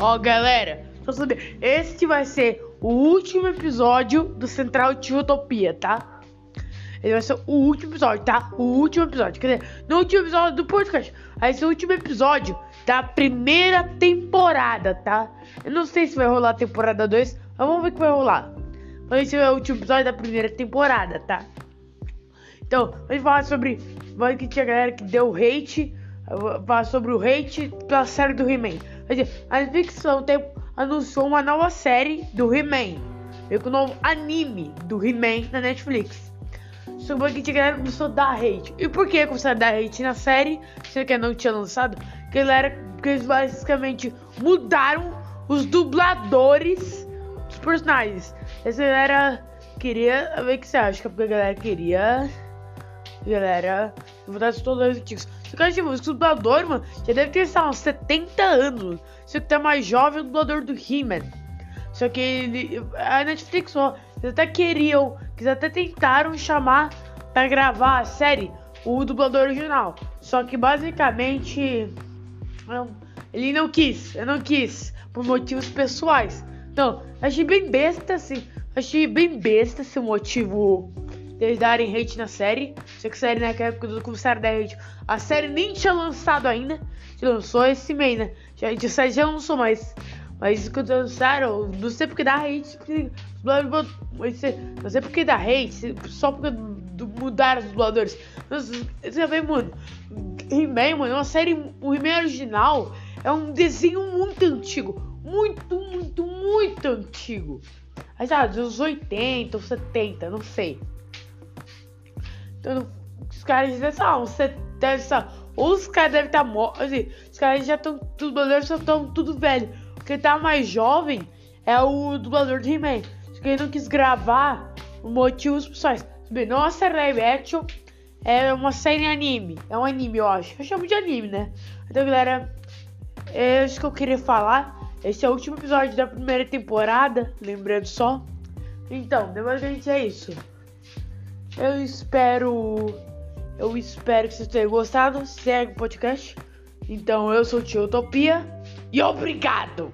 Ó, galera, só saber, este vai ser o último episódio do Central de Utopia, tá? Ele vai ser o último episódio, tá? O último episódio. Quer dizer, no último episódio do podcast. Vai ser o último episódio da primeira temporada, tá? Eu não sei se vai rolar a temporada 2, mas vamos ver o que vai rolar. Esse é o último episódio da primeira temporada, tá? Então, vamos falar sobre. Vai que tinha galera que deu hate. Falar sobre o hate pela série do He-Man. A Netflix anunciou uma nova série do He-Man. Veio com um novo anime do He-Man na Netflix. Sobre que tinha galera que começou a dar hate. E por que começaram a dar hate na série? Se que não tinha lançado. Que galera, porque eles basicamente mudaram os dubladores dos personagens. Essa galera queria. o que você acha? Porque a galera queria. Galera, mudar os dubladores antigos. Só que tipo, o dublador, mano, já deve ter, sei lá, uns 70 anos. Só que tá mais jovem o dublador do He-Man. Só que ele, a Netflix, ó, eles até queriam, eles até tentaram chamar pra gravar a série o dublador original. Só que basicamente ele não quis, eu não quis, por motivos pessoais. Não, achei bem besta, assim. Achei bem besta esse motivo deles darem hate na série. Sei que a série naquela época do começaram a dar hate. A série nem tinha lançado ainda. Já lançou esse mês, né? Já, a série já lançou, mas. Mas quando lançaram, não sei porque dá hate. Não sei porque dá hate, só porque mudaram os dubladores. Você vê, mano. He-Man, mano, é uma série. O He-Man original é um desenho muito antigo. Muito, muito, muito antigo. Aí, sabe, dos 80 ou 70, não sei. Então, os caras dizem, ah, uns 70, ou os caras devem estar mortos. Assim, os caras já estão, os dubladores já estão tudo velho. O que tá mais jovem é o dublador de He-Man. Que ele não quis gravar motivos pessoais. Série live action, é uma série anime. É um anime, eu acho. Eu chamo de anime, né? Então, galera, é isso que eu queria falar. Esse é o último episódio da primeira temporada, lembrando só. Então, depois a gente é isso. Eu espero. Eu espero que vocês tenham gostado. Segue o podcast. Então, eu sou o Tio Utopia. E obrigado!